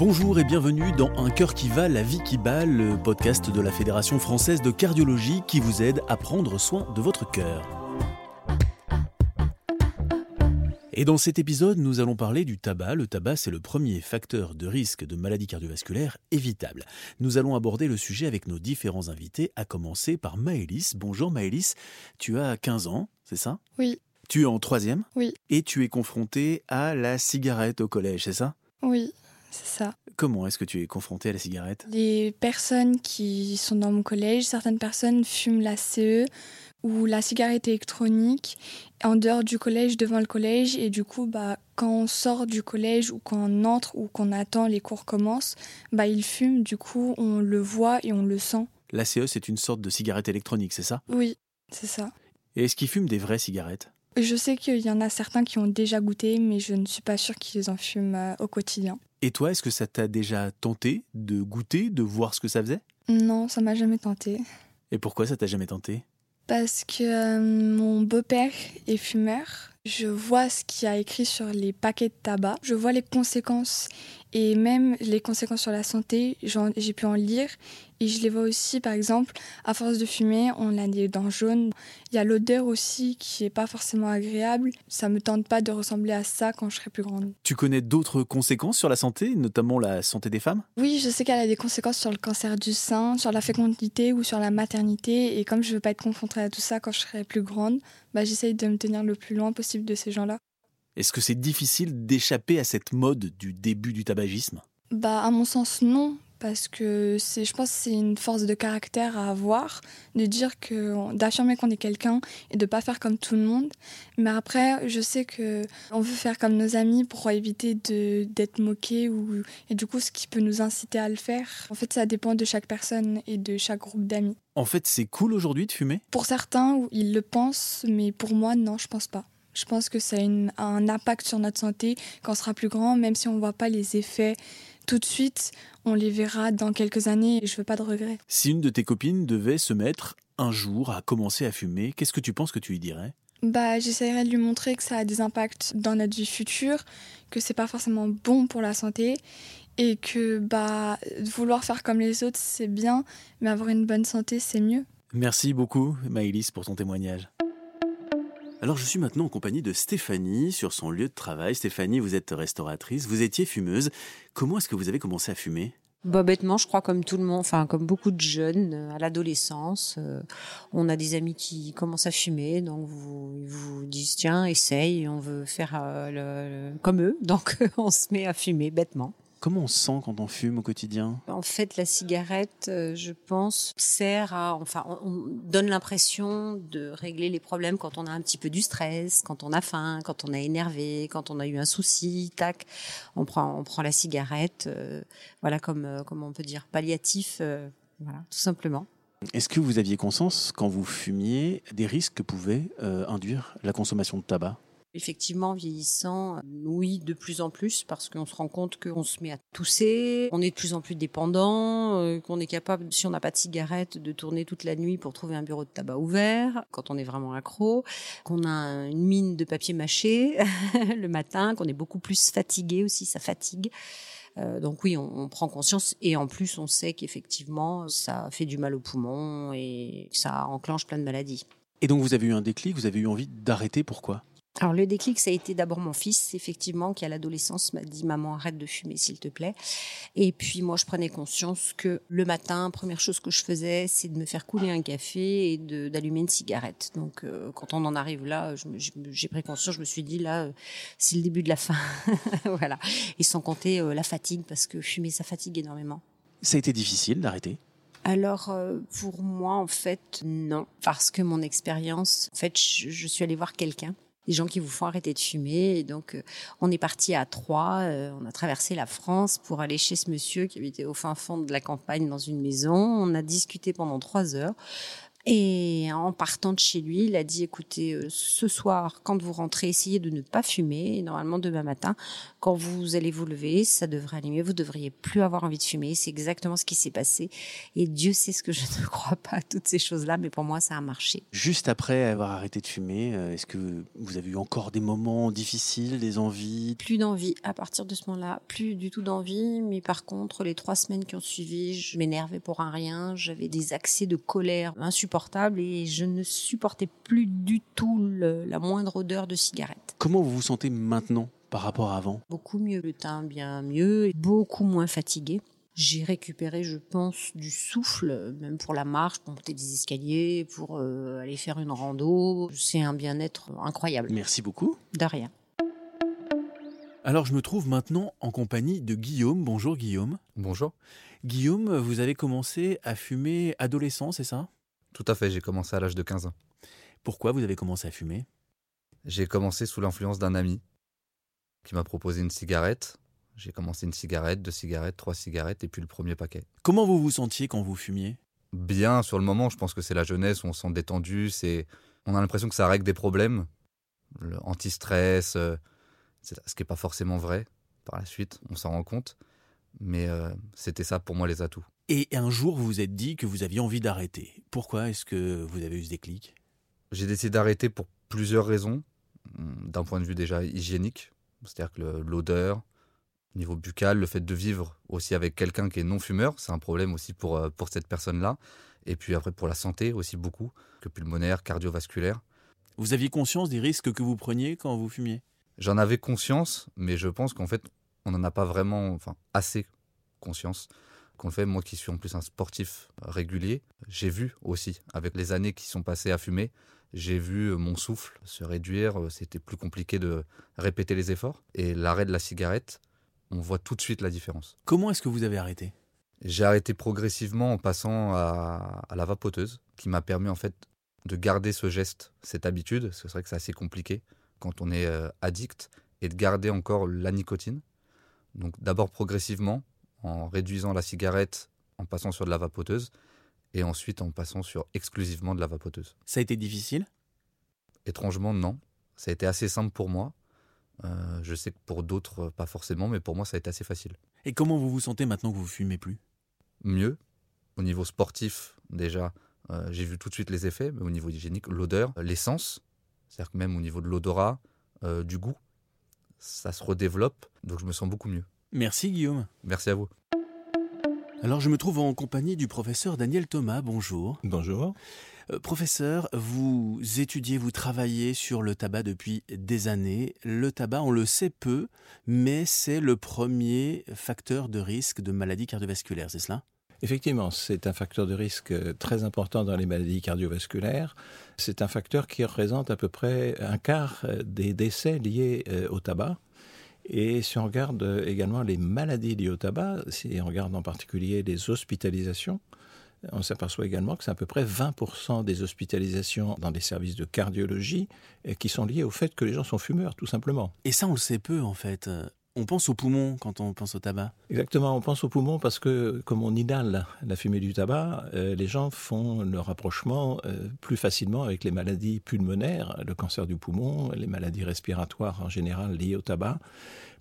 Bonjour et bienvenue dans Un cœur qui va, la vie qui bat, le podcast de la Fédération française de cardiologie qui vous aide à prendre soin de votre cœur. Et dans cet épisode, nous allons parler du tabac. Le tabac, c'est le premier facteur de risque de maladie cardiovasculaire évitable. Nous allons aborder le sujet avec nos différents invités, à commencer par Maëlys. Bonjour Maëlys, tu as 15 ans, c'est ça? Oui. Tu es en troisième? Oui. Et tu es confrontée à la cigarette au collège, c'est ça? Oui, c'est ça. Comment est-ce que tu es confrontée à la cigarette? Les personnes qui sont dans mon collège, certaines personnes fument la CE ou la cigarette électronique en dehors du collège, devant le collège. Et du coup, bah, quand on sort du collège ou quand on entre ou qu'on attend les cours commencent, bah, ils fument. Du coup, on le voit et on le sent. La CE, c'est une sorte de cigarette électronique, c'est ça? Oui, c'est ça. Et est-ce qu'ils fument des vraies cigarettes? Je sais qu'il y en a certains qui ont déjà goûté, mais je ne suis pas sûre qu'ils en fument euh, au quotidien. Et toi, est-ce que ça t'a déjà tenté de goûter, de voir ce que ça faisait? Non, ça m'a jamais tenté. Et pourquoi ça t'a jamais tenté? Parce que euh, mon beau-père est fumeur. Je vois ce qu'il y a écrit sur les paquets de tabac. Je vois les conséquences et même les conséquences sur la santé. J'ai pu en lire et je les vois aussi, par exemple, à force de fumer, on a des dents jaunes. Il y a l'odeur aussi qui est pas forcément agréable. Ça me tente pas de ressembler à ça quand je serai plus grande. Tu connais d'autres conséquences sur la santé, notamment la santé des femmes? Oui, je sais qu'elle a des conséquences sur le cancer du sein, sur la fécondité ou sur la maternité. Et comme je veux pas être confrontée à tout ça quand je serai plus grande, bah, j'essaye de me tenir le plus loin possible de ces gens-là? Est-ce que c'est difficile d'échapper à cette mode du début du tabagisme? Bah, à mon sens, non. Parce que c'est, je pense que c'est une force de caractère à avoir, de dire que, d'affirmer qu'on est quelqu'un et de pas faire comme tout le monde. Mais après, je sais que on veut faire comme nos amis pour éviter de, d'être moqué ou, et du coup, ce qui peut nous inciter à le faire. En fait, ça dépend de chaque personne et de chaque groupe d'amis. En fait, c'est cool aujourd'hui de fumer? Pour certains, ils le pensent, mais pour moi, non, je pense pas. Je pense que ça a une- un impact sur notre santé quand on sera plus grand, même si on ne voit pas les effets tout de suite, on les verra dans quelques années et je veux pas de regrets. Si une de tes copines devait se mettre un jour à commencer à fumer, qu'est-ce que tu penses que tu lui dirais? Bah, j'essaierai de lui montrer que ça a des impacts dans notre vie future, que c'est pas forcément bon pour la santé et que bah vouloir faire comme les autres c'est bien, mais avoir une bonne santé c'est mieux. Merci beaucoup, Maëlys, pour ton témoignage. Alors, je suis maintenant en compagnie de Stéphanie sur son lieu de travail. Stéphanie, vous êtes restauratrice, vous étiez fumeuse. Comment est-ce que vous avez commencé à fumer? Bah, bêtement, je crois comme tout le monde, enfin comme beaucoup de jeunes euh, à l'adolescence, euh, on a des amis qui commencent à fumer, donc vous, ils vous disent tiens essaye, on veut faire euh, comme eux, donc on se met à fumer bêtement. Comment on se sent quand on fume au quotidien? En fait, la cigarette, euh, je pense, sert à, enfin, on, on donne l'impression de régler les problèmes quand on a un petit peu du stress, quand on a faim, quand on est énervé, quand on a eu un souci, tac, on prend, on prend la cigarette, euh, voilà, comme, euh, comment on peut dire, palliatif, euh, voilà, tout simplement. Est-ce que vous aviez conscience, quand vous fumiez, des risques que pouvait euh, induire la consommation de tabac? Effectivement, vieillissant, euh, oui, de plus en plus, parce qu'on se rend compte qu'on se met à tousser, on est de plus en plus dépendant, euh, qu'on est capable, si on n'a pas de cigarette, de tourner toute la nuit pour trouver un bureau de tabac ouvert, quand on est vraiment accro, qu'on a une mine de papier mâché le matin, qu'on est beaucoup plus fatigué aussi, ça fatigue. Euh, donc oui, on, on prend conscience et en plus on sait qu'effectivement ça fait du mal aux poumons et ça enclenche plein de maladies. Et donc vous avez eu un déclic, vous avez eu envie d'arrêter, pourquoi? Alors le déclic, ça a été d'abord mon fils, effectivement, qui à l'adolescence m'a dit maman arrête de fumer s'il te plaît. Et puis moi je prenais conscience que le matin, première chose que je faisais, c'est de me faire couler un café et d'allumer une cigarette. Donc euh, quand on en arrive là, j'ai pris conscience, je me suis dit là, euh, c'est le début de la fin, voilà. Et sans compter euh, la fatigue parce que fumer ça fatigue énormément. Ça a été difficile d'arrêter? Alors pour moi en fait non parce que mon expérience en fait je, je suis allée voir quelqu'un des gens qui vous font arrêter de fumer. Et donc euh, on est parti à trois euh, on a traversé la France pour aller chez ce monsieur qui habitait au fin fond de la campagne dans une maison. On a discuté pendant trois heures Et en partant de chez lui, il a dit écoutez, euh, ce soir, quand vous rentrez, essayez de ne pas fumer. Et normalement, demain matin, quand vous allez vous lever, ça devrait aller mieux. Vous devriez plus avoir envie de fumer. C'est exactement ce qui s'est passé. Et Dieu sait ce que je ne crois pas à toutes ces choses-là, mais pour moi, ça a marché. Juste après avoir arrêté de fumer, euh, est-ce que vous avez eu encore des moments difficiles, des envies? Plus d'envie. À partir de ce moment-là, plus du tout d'envie. Mais par contre, les trois semaines qui ont suivi, je m'énervais pour un rien. J'avais des accès de colère insupportables et je ne supportais plus du tout la moindre odeur de cigarette. Comment vous vous sentez maintenant par rapport à avant? Beaucoup mieux, le teint bien mieux, et beaucoup moins fatigué. J'ai récupéré, je pense, du souffle, même pour la marche, pour monter des escaliers, pour euh, aller faire une rando. C'est un bien-être incroyable. Merci beaucoup. De rien. Alors je me trouve maintenant en compagnie de Guillaume. Bonjour Guillaume. Bonjour. Guillaume, vous avez commencé à fumer adolescent, c'est ça? Tout à fait, j'ai commencé à l'âge de 15 ans. Pourquoi vous avez commencé à fumer? J'ai commencé sous l'influence d'un ami qui m'a proposé une cigarette. J'ai commencé une cigarette, deux cigarettes, trois cigarettes et puis le premier paquet. Comment vous vous sentiez quand vous fumiez? Bien sur le moment, je pense que c'est la jeunesse où on se sent détendu, c'est on a l'impression que ça règle des problèmes, le anti-stress, euh, ce qui n'est pas forcément vrai par la suite, on s'en rend compte, mais euh, c'était ça pour moi les atouts. Et un jour, vous vous êtes dit que vous aviez envie d'arrêter. Pourquoi est-ce que vous avez eu ce déclic? J'ai décidé d'arrêter pour plusieurs raisons. D'un point de vue déjà hygiénique, c'est-à-dire que l'odeur, niveau buccal, le fait de vivre aussi avec quelqu'un qui est non-fumeur, c'est un problème aussi pour, euh, pour cette personne-là. Et puis après pour la santé aussi beaucoup, que pulmonaire, cardiovasculaire. Vous aviez conscience des risques que vous preniez quand vous fumiez? J'en avais conscience, mais je pense qu'en fait, on n'en a pas vraiment, enfin, assez conscience qu'on fait. Moi qui suis en plus un sportif régulier, j'ai vu aussi, avec les années qui sont passées à fumer, j'ai vu mon souffle se réduire. C'était plus compliqué de répéter les efforts. Et l'arrêt de la cigarette, on voit tout de suite la différence. Comment est-ce que vous avez arrêté? J'ai arrêté progressivement en passant à, la vapoteuse, qui m'a permis en fait de garder ce geste, cette habitude. C'est vrai que c'est assez compliqué quand on est euh, addict, et de garder encore la nicotine. Donc d'abord progressivement, en réduisant la cigarette, en passant sur de la vapoteuse, et ensuite en passant sur exclusivement de la vapoteuse. Ça a été difficile? Étrangement, non. Ça a été assez simple pour moi. Euh, je sais que pour d'autres, pas forcément, mais pour moi, ça a été assez facile. Et comment vous vous sentez maintenant que vous fumez plus? Mieux. Au niveau sportif, déjà, euh, j'ai vu tout de suite les effets, mais au niveau hygiénique, l'odeur, l'essence, c'est-à-dire que même au niveau de l'odorat, euh, du goût, ça se redéveloppe, donc je me sens beaucoup mieux. Merci Guillaume. Merci à vous. Alors je me trouve en compagnie du professeur Daniel Thomas. Bonjour. Bonjour. Euh, professeur, vous étudiez, vous travaillez sur le tabac depuis des années. Le tabac, on le sait peu, mais c'est le premier facteur de risque de maladie cardiovasculaire, c'est cela? Effectivement, c'est un facteur de risque très important dans les maladies cardiovasculaires. C'est un facteur qui représente à peu près un quart des décès liés euh, au tabac. Et si on regarde également les maladies liées au tabac, si on regarde en particulier les hospitalisations, on s'aperçoit également que c'est à peu près 20% des hospitalisations dans des services de cardiologie euh, qui sont liées au fait que les gens sont fumeurs, tout simplement. Et ça, on le sait peu, en fait. On pense aux poumons quand on pense au tabac. Exactement, on pense aux poumons parce que comme on inhale la fumée du tabac, euh, les gens font le rapprochement euh, plus facilement avec les maladies pulmonaires, le cancer du poumon, les maladies respiratoires en général liées au tabac,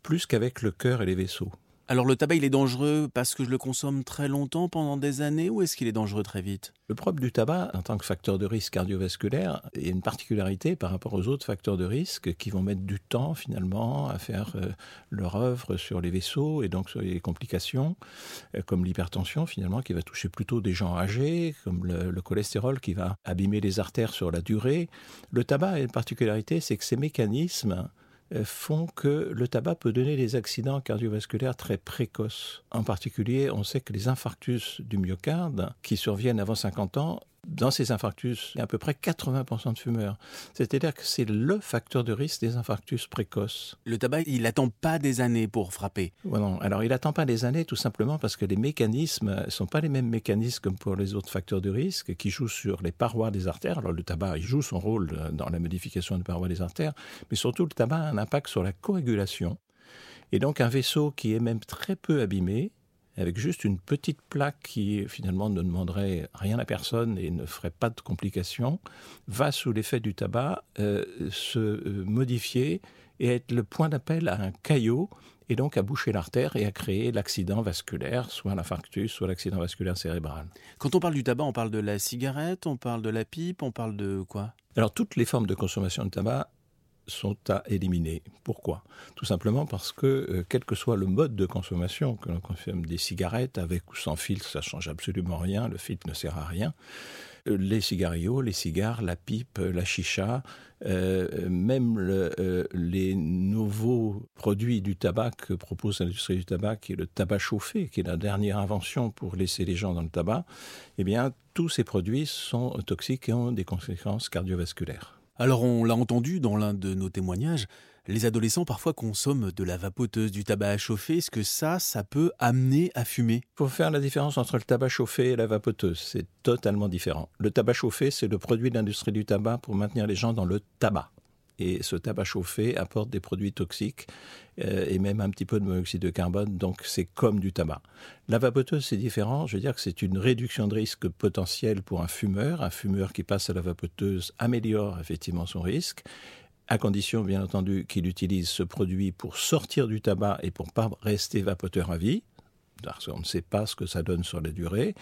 plus qu'avec le cœur et les vaisseaux. Alors le tabac, il est dangereux parce que je le consomme très longtemps, pendant des années, ou est-ce qu'il est dangereux très vite? Le propre du tabac, en tant que facteur de risque cardiovasculaire, a une particularité par rapport aux autres facteurs de risque qui vont mettre du temps finalement à faire euh, leur œuvre sur les vaisseaux et donc sur les complications, euh, comme l'hypertension finalement qui va toucher plutôt des gens âgés, comme le, le cholestérol qui va abîmer les artères sur la durée. Le tabac a une particularité, c'est que ces mécanismes font que le tabac peut donner des accidents cardiovasculaires très précoces. En particulier, on sait que les infarctus du myocarde qui surviennent avant 50 ans dans ces infarctus, il y a à peu près 80% de fumeurs. C'est-à-dire que c'est le facteur de risque des infarctus précoces. Le tabac, il n'attend pas des années pour frapper. non. Alors, il n'attend pas des années tout simplement parce que les mécanismes ne sont pas les mêmes mécanismes comme pour les autres facteurs de risque qui jouent sur les parois des artères. Alors, le tabac, il joue son rôle dans la modification des parois des artères, mais surtout, le tabac a un impact sur la coagulation. Et donc, un vaisseau qui est même très peu abîmé, avec juste une petite plaque qui finalement ne demanderait rien à personne et ne ferait pas de complications, va sous l'effet du tabac euh, se euh, modifier et être le point d'appel à un caillot et donc à boucher l'artère et à créer l'accident vasculaire, soit l'infarctus, soit l'accident vasculaire cérébral. Quand on parle du tabac, on parle de la cigarette, on parle de la pipe, on parle de quoi? Alors toutes les formes de consommation de tabac sont à éliminer. Pourquoi? Tout simplement parce que, euh, quel que soit le mode de consommation, que l'on consomme des cigarettes avec ou sans filtre, ça change absolument rien, le filtre ne sert à rien. Euh, les cigarios, les cigares, la pipe, la chicha, euh, même les nouveaux produits du tabac que propose l'industrie du tabac, qui est le tabac chauffé, qui est la dernière invention pour laisser les gens dans le tabac, eh bien, tous ces produits sont toxiques et ont des conséquences cardiovasculaires. Alors on l'a entendu dans l'un de nos témoignages, les adolescents parfois consomment de la vapoteuse, du tabac à chauffer. Est-ce que ça, ça peut amener à fumer? Il faire la différence entre le tabac chauffé et la vapoteuse. C'est totalement différent. Le tabac chauffé, c'est le produit de l'industrie du tabac pour maintenir les gens dans le tabac et ce tabac chauffé apporte des produits toxiques euh, et même un petit peu de monoxyde de carbone, donc c'est comme du tabac. La vapoteuse, c'est différent, je veux dire que c'est une réduction de risque potentiel pour un fumeur. Un fumeur qui passe à la vapoteuse améliore effectivement son risque à condition bien entendu qu'il utilise ce produit pour sortir du tabac et pour pas rester vapoteur à vie, qu'on ne sait pas ce que ça donne sur la durée,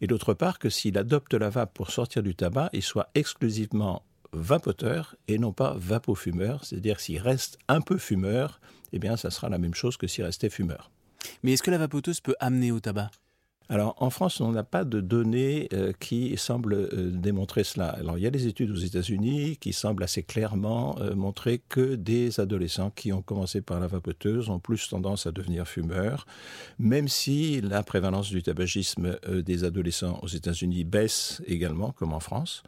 et d'autre part que s'il adopte la vape pour sortir du tabac, il soit exclusivement vapoteur et non pas vapofumeur. C'est-à-dire s'il reste un peu fumeur, eh bien ça sera la même chose que s'il restait fumeur. Mais est-ce que la vapoteuse peut amener au tabac? Alors en France, on n'a pas de données euh, qui semblent euh, démontrer cela. Alors il y a des études aux États-Unis qui semblent assez clairement euh, montrer que des adolescents qui ont commencé par la vapoteuse ont plus tendance à devenir fumeurs, même si la prévalence du tabagisme des adolescents aux États-Unis baisse également, comme en France.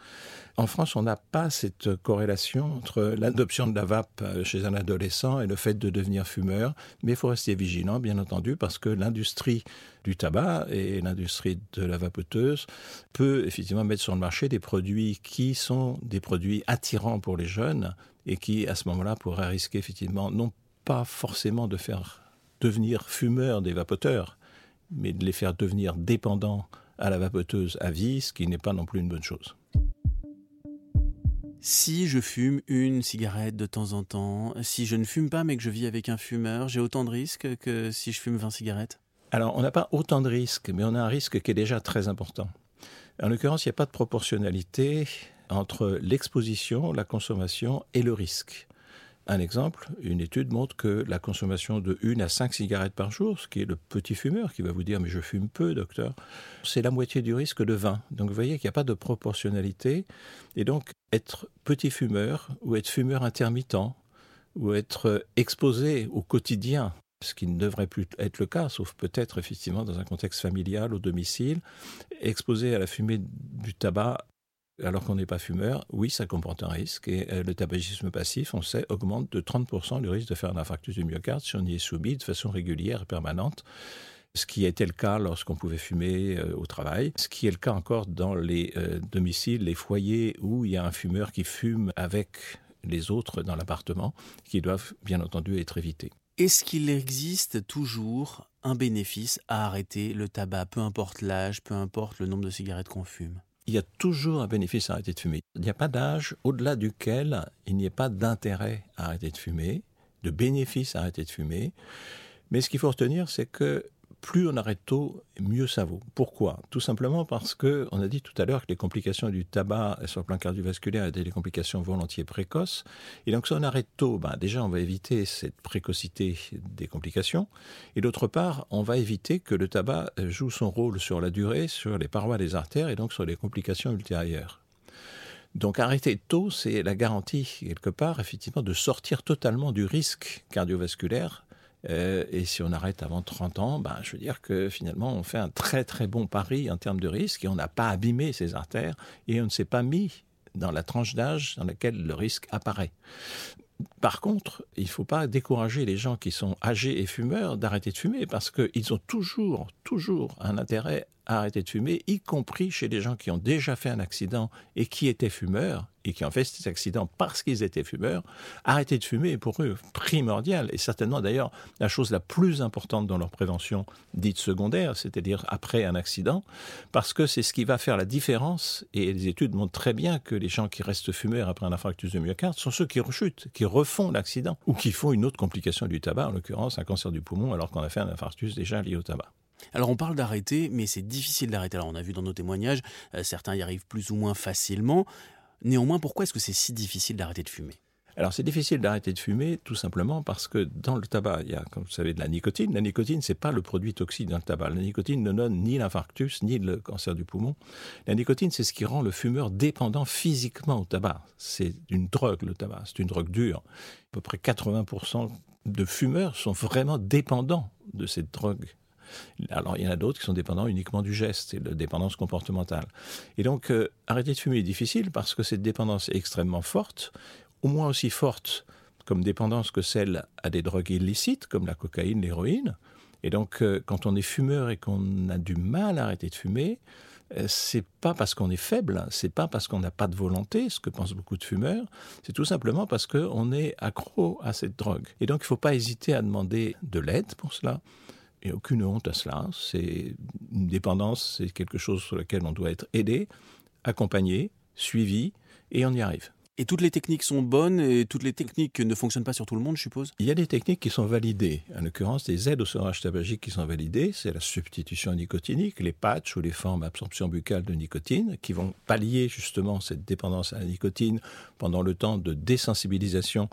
En France, on n'a pas cette corrélation entre l'adoption de la vape chez un adolescent et le fait de devenir fumeur, mais il faut rester vigilant, bien entendu, parce que l'industrie du tabac et l'industrie de la vapoteuse peut effectivement mettre sur le marché des produits qui sont des produits attirants pour les jeunes et qui, à ce moment-là, pourraient risquer effectivement non pas forcément de faire devenir fumeurs des vapoteurs, mais de les faire devenir dépendants à la vapoteuse à vie, ce qui n'est pas non plus une bonne chose. Si je fume une cigarette de temps en temps, si je ne fume pas mais que je vis avec un fumeur, j'ai autant de risques que si je fume 20 cigarettes? Alors, on n'a pas autant de risques, mais on a un risque qui est déjà très important. En l'occurrence, il n'y a pas de proportionnalité entre l'exposition, la consommation et le risque. Un exemple, une étude montre que la consommation de 1 à 5 cigarettes par jour, ce qui est le petit fumeur qui va vous dire mais je fume peu docteur, c'est la moitié du risque de 20. Donc vous voyez qu'il n'y a pas de proportionnalité. Et donc être petit fumeur ou être fumeur intermittent ou être exposé au quotidien ce qui ne devrait plus être le cas, sauf peut-être effectivement dans un contexte familial, au domicile, exposé à la fumée du tabac alors qu'on n'est pas fumeur, oui, ça comporte un risque. Et euh, le tabagisme passif, on sait, augmente de 30% le risque de faire un infarctus du myocarde si on y est soumis de façon régulière et permanente. Ce qui était le cas lorsqu'on pouvait fumer euh, au travail, ce qui est le cas encore dans les euh, domiciles, les foyers où il y a un fumeur qui fume avec les autres dans l'appartement, qui doivent bien entendu être évités. Est-ce qu'il existe toujours un bénéfice à arrêter le tabac, peu importe l'âge, peu importe le nombre de cigarettes qu'on fume? Il y a toujours un bénéfice à arrêter de fumer. Il n'y a pas d'âge au-delà duquel il n'y ait pas d'intérêt à arrêter de fumer, de bénéfice à arrêter de fumer. Mais ce qu'il faut retenir, c'est que plus on arrête tôt, mieux ça vaut. Pourquoi? Tout simplement parce que on a dit tout à l'heure que les complications du tabac sur le plan cardiovasculaire étaient des complications volontiers précoces. Et donc si on arrête tôt, ben déjà on va éviter cette précocité des complications. Et d'autre part, on va éviter que le tabac joue son rôle sur la durée, sur les parois des artères et donc sur les complications ultérieures. Donc arrêter tôt, c'est la garantie, quelque part, effectivement, de sortir totalement du risque cardiovasculaire euh, et si on arrête avant 30 ans, ben, je veux dire que finalement, on fait un très très bon pari en termes de risque et on n'a pas abîmé ses artères et on ne s'est pas mis dans la tranche d'âge dans laquelle le risque apparaît. Par contre, il ne faut pas décourager les gens qui sont âgés et fumeurs d'arrêter de fumer parce qu'ils ont toujours, toujours un intérêt à arrêter de fumer, y compris chez des gens qui ont déjà fait un accident et qui étaient fumeurs et qui ont fait cet accident parce qu'ils étaient fumeurs. Arrêter de fumer est pour eux primordial et certainement d'ailleurs la chose la plus importante dans leur prévention dite secondaire, c'est-à-dire après un accident, parce que c'est ce qui va faire la différence et les études montrent très bien que les gens qui restent fumeurs après un infarctus de myocarde sont ceux qui rechutent, qui refont l'accident ou qui font une autre complication du tabac, en l'occurrence un cancer du poumon alors qu'on a fait un infarctus déjà lié au tabac. Alors on parle d'arrêter, mais c'est difficile d'arrêter. Alors on a vu dans nos témoignages, euh, certains y arrivent plus ou moins facilement. Néanmoins, pourquoi est-ce que c'est si difficile d'arrêter de fumer? Alors c'est difficile d'arrêter de fumer tout simplement parce que dans le tabac, il y a, comme vous savez, de la nicotine. La nicotine, c'est pas le produit toxique dans le tabac. La nicotine ne donne ni l'infarctus ni le cancer du poumon. La nicotine, c'est ce qui rend le fumeur dépendant physiquement au tabac. C'est une drogue, le tabac. C'est une drogue dure. À peu près 80% de fumeurs sont vraiment dépendants de cette drogue alors, il y en a d'autres qui sont dépendants uniquement du geste, c'est la dépendance comportementale. Et donc, euh, arrêter de fumer est difficile parce que cette dépendance est extrêmement forte, au moins aussi forte comme dépendance que celle à des drogues illicites, comme la cocaïne, l'héroïne. Et donc, euh, quand on est fumeur et qu'on a du mal à arrêter de fumer, euh, c'est pas parce qu'on est faible, c'est pas parce qu'on n'a pas de volonté, ce que pensent beaucoup de fumeurs, c'est tout simplement parce qu'on est accro à cette drogue. Et donc il ne faut pas hésiter à demander de l'aide pour cela a aucune honte à cela. C'est une dépendance, c'est quelque chose sur lequel on doit être aidé, accompagné, suivi, et on y arrive. Et toutes les techniques sont bonnes et toutes les techniques ne fonctionnent pas sur tout le monde, je suppose? Il y a des techniques qui sont validées. En l'occurrence, des aides au sevrage tabagique qui sont validées. C'est la substitution nicotinique, les patchs ou les formes d'absorption buccale de nicotine qui vont pallier justement cette dépendance à la nicotine pendant le temps de désensibilisation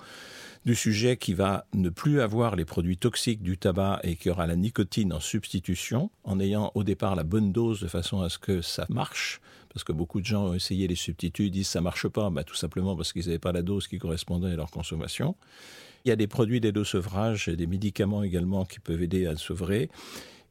du sujet qui va ne plus avoir les produits toxiques du tabac et qui aura la nicotine en substitution, en ayant au départ la bonne dose de façon à ce que ça marche parce que beaucoup de gens ont essayé les substituts, disent ça marche pas, bah, tout simplement parce qu'ils n'avaient pas la dose qui correspondait à leur consommation. Il y a des produits d'aide au sevrage et des médicaments également qui peuvent aider à sevrer.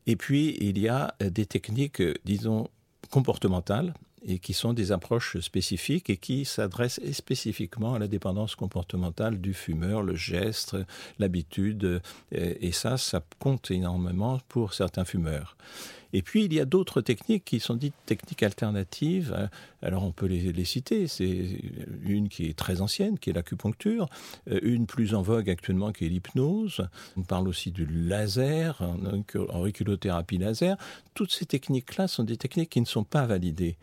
Et puis, il y a des techniques, disons, comportementales et qui sont des approches spécifiques et qui s'adressent spécifiquement à la dépendance comportementale du fumeur, le geste, l'habitude. Et ça, ça compte énormément pour certains fumeurs. Et puis, il y a d'autres techniques qui sont dites techniques alternatives. Alors, on peut les, citer. C'est une qui est très ancienne, qui est l'acupuncture. Euh, une plus en vogue actuellement, qui est l'hypnose. On parle aussi du laser, auriculothérapie laser. Toutes ces techniques-là sont des techniques qui ne sont pas validées.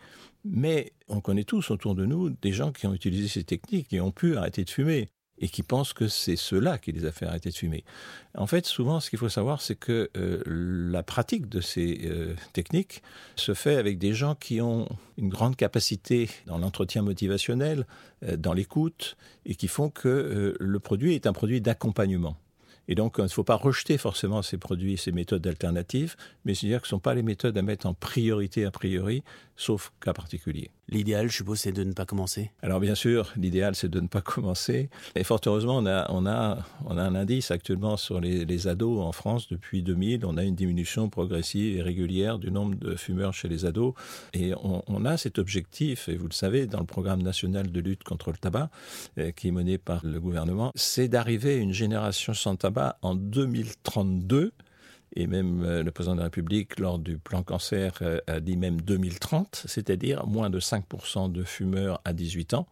Mais on connaît tous autour de nous des gens qui ont utilisé ces techniques et ont pu arrêter de fumer et qui pensent que c'est cela qui les a fait arrêter de fumer. En fait, souvent, ce qu'il faut savoir, c'est que euh, la pratique de ces euh, techniques se fait avec des gens qui ont une grande capacité dans l'entretien motivationnel, euh, dans l'écoute, et qui font que le produit est un produit d'accompagnement. Et donc, il ne faut pas rejeter forcément ces produits, ces méthodes alternatives, mais se dire que ce ne sont pas les méthodes à mettre en priorité a priori, sauf cas particulier. L'idéal, je suppose, c'est de ne pas commencer Alors bien sûr, l'idéal, c'est de ne pas commencer. Et fort heureusement, on a, on a, on a un indice actuellement sur les, ados en France depuis 2000. On a une diminution progressive et régulière du nombre de fumeurs chez les ados. Et on, a cet objectif, et vous le savez, dans le programme national de lutte contre le tabac, euh, qui est mené par le gouvernement, c'est d'arriver à une génération sans tabac en 2032 et même euh, le président de la République, lors du plan cancer, euh, a dit même 2030, c'est-à-dire moins de 5% de fumeurs à 18 ans.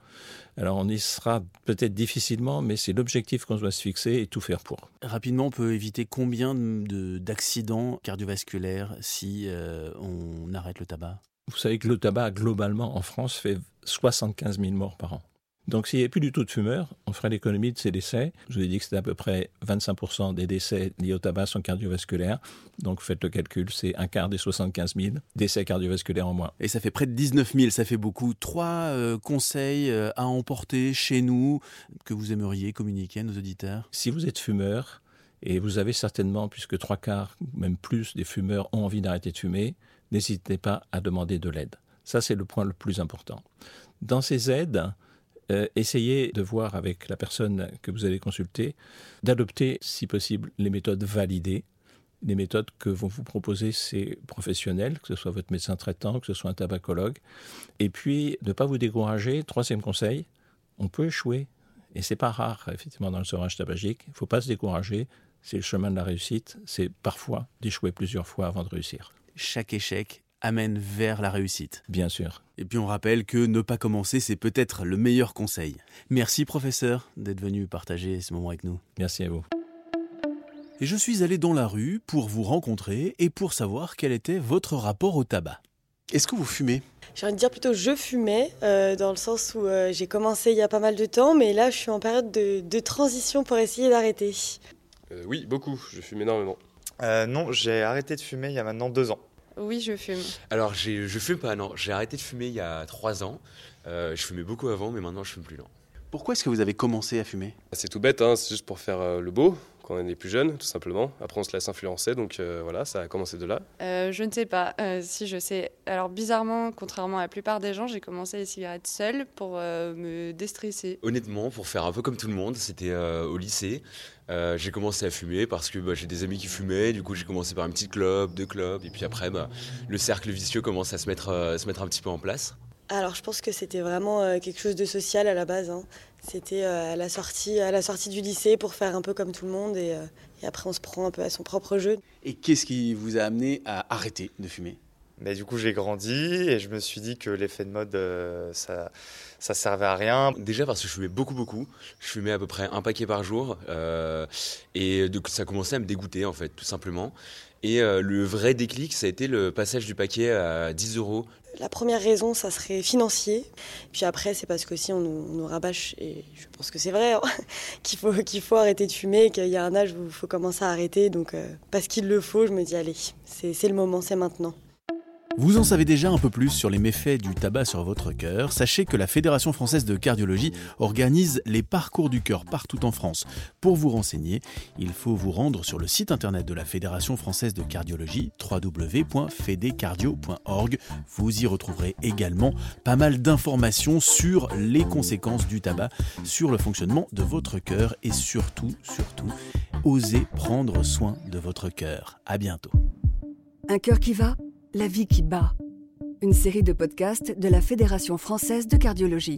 Alors on y sera peut-être difficilement, mais c'est l'objectif qu'on doit se fixer et tout faire pour. Rapidement, on peut éviter combien d'accidents cardiovasculaires si euh, on arrête le tabac? Vous savez que le tabac, globalement, en France, fait 75 000 morts par an. Donc s'il n'y avait plus du tout de fumeurs, on ferait l'économie de ces décès. Je vous ai dit que c'était à peu près 25% des décès liés au tabac sont cardiovasculaires. Donc faites le calcul, c'est un quart des 75 000 décès cardiovasculaires en moins. Et ça fait près de 19 000, ça fait beaucoup. Trois euh, conseils euh, à emporter chez nous que vous aimeriez communiquer à nos auditeurs? Si vous êtes fumeur, et vous avez certainement, puisque trois quarts, même plus, des fumeurs ont envie d'arrêter de fumer, n'hésitez pas à demander de l'aide. Ça, c'est le point le plus important. Dans ces aides, euh, essayez de voir avec la personne que vous allez consulter, d'adopter, si possible, les méthodes validées. Les méthodes que vont vous proposer ces professionnels, que ce soit votre médecin traitant, que ce soit un tabacologue. Et puis, ne pas vous décourager. Troisième conseil, on peut échouer. Et c'est pas rare, effectivement, dans le sevrage tabagique. Il ne faut pas se décourager. C'est le chemin de la réussite. C'est parfois d'échouer plusieurs fois avant de réussir. Chaque échec amène vers la réussite. Bien sûr. Et puis on rappelle que ne pas commencer, c'est peut-être le meilleur conseil. Merci professeur d'être venu partager ce moment avec nous. Merci à vous. Et je suis allé dans la rue pour vous rencontrer et pour savoir quel était votre rapport au tabac. Est-ce que vous fumez? J'ai envie de dire plutôt je fumais, euh, dans le sens où euh, j'ai commencé il y a pas mal de temps, mais là je suis en période de, de transition pour essayer d'arrêter. Euh, oui, beaucoup. Je fume énormément. Euh, non, j'ai arrêté de fumer il y a maintenant deux ans. Oui, je fume. Alors, je fume pas, non. J'ai arrêté de fumer il y a trois ans. Euh, je fumais beaucoup avant, mais maintenant je fume plus, non. Pourquoi est-ce que vous avez commencé à fumer? C'est tout bête, hein, c'est juste pour faire euh, le beau quand on est plus jeune, tout simplement. Après, on se laisse influencer, donc euh, voilà, ça a commencé de là. Euh, je ne sais pas euh, si je sais. Alors bizarrement, contrairement à la plupart des gens, j'ai commencé les cigarettes seule pour euh, me déstresser. Honnêtement, pour faire un peu comme tout le monde, c'était euh, au lycée. Euh, j'ai commencé à fumer parce que bah, j'ai des amis qui fumaient. Du coup, j'ai commencé par une petite club, deux clubs. Et puis après, bah, le cercle vicieux commence à se mettre, euh, se mettre un petit peu en place. Alors je pense que c'était vraiment euh, quelque chose de social à la base. hein. C'était euh, à, la sortie, à la sortie du lycée pour faire un peu comme tout le monde et, euh, et après on se prend un peu à son propre jeu. Et qu'est-ce qui vous a amené à arrêter de fumer? Mais du coup, j'ai grandi et je me suis dit que l'effet de mode, euh, ça, ça servait à rien. Déjà parce que je fumais beaucoup, beaucoup. Je fumais à peu près un paquet par jour. euh, et donc, ça commençait à me dégoûter, en fait, tout simplement. Et euh, le vrai déclic, ça a été le passage du paquet à 10 euros. La première raison, ça serait financier. Puis après, c'est parce qu'aussi on nous, on nous rabâche, et je pense que c'est vrai, hein, qu'il faut, faut arrêter de fumer, qu'il y a un âge où il faut commencer à arrêter. Donc euh, parce qu'il le faut, je me dis, allez, c'est le moment, c'est maintenant. Vous en savez déjà un peu plus sur les méfaits du tabac sur votre cœur. Sachez que la Fédération française de cardiologie organise les parcours du cœur partout en France. Pour vous renseigner, il faut vous rendre sur le site internet de la Fédération française de cardiologie www.fedecardio.org. Vous y retrouverez également pas mal d'informations sur les conséquences du tabac sur le fonctionnement de votre cœur et surtout, surtout, osez prendre soin de votre cœur. À bientôt. Un cœur qui va, la vie qui bat. Une série de podcasts de la Fédération française de cardiologie.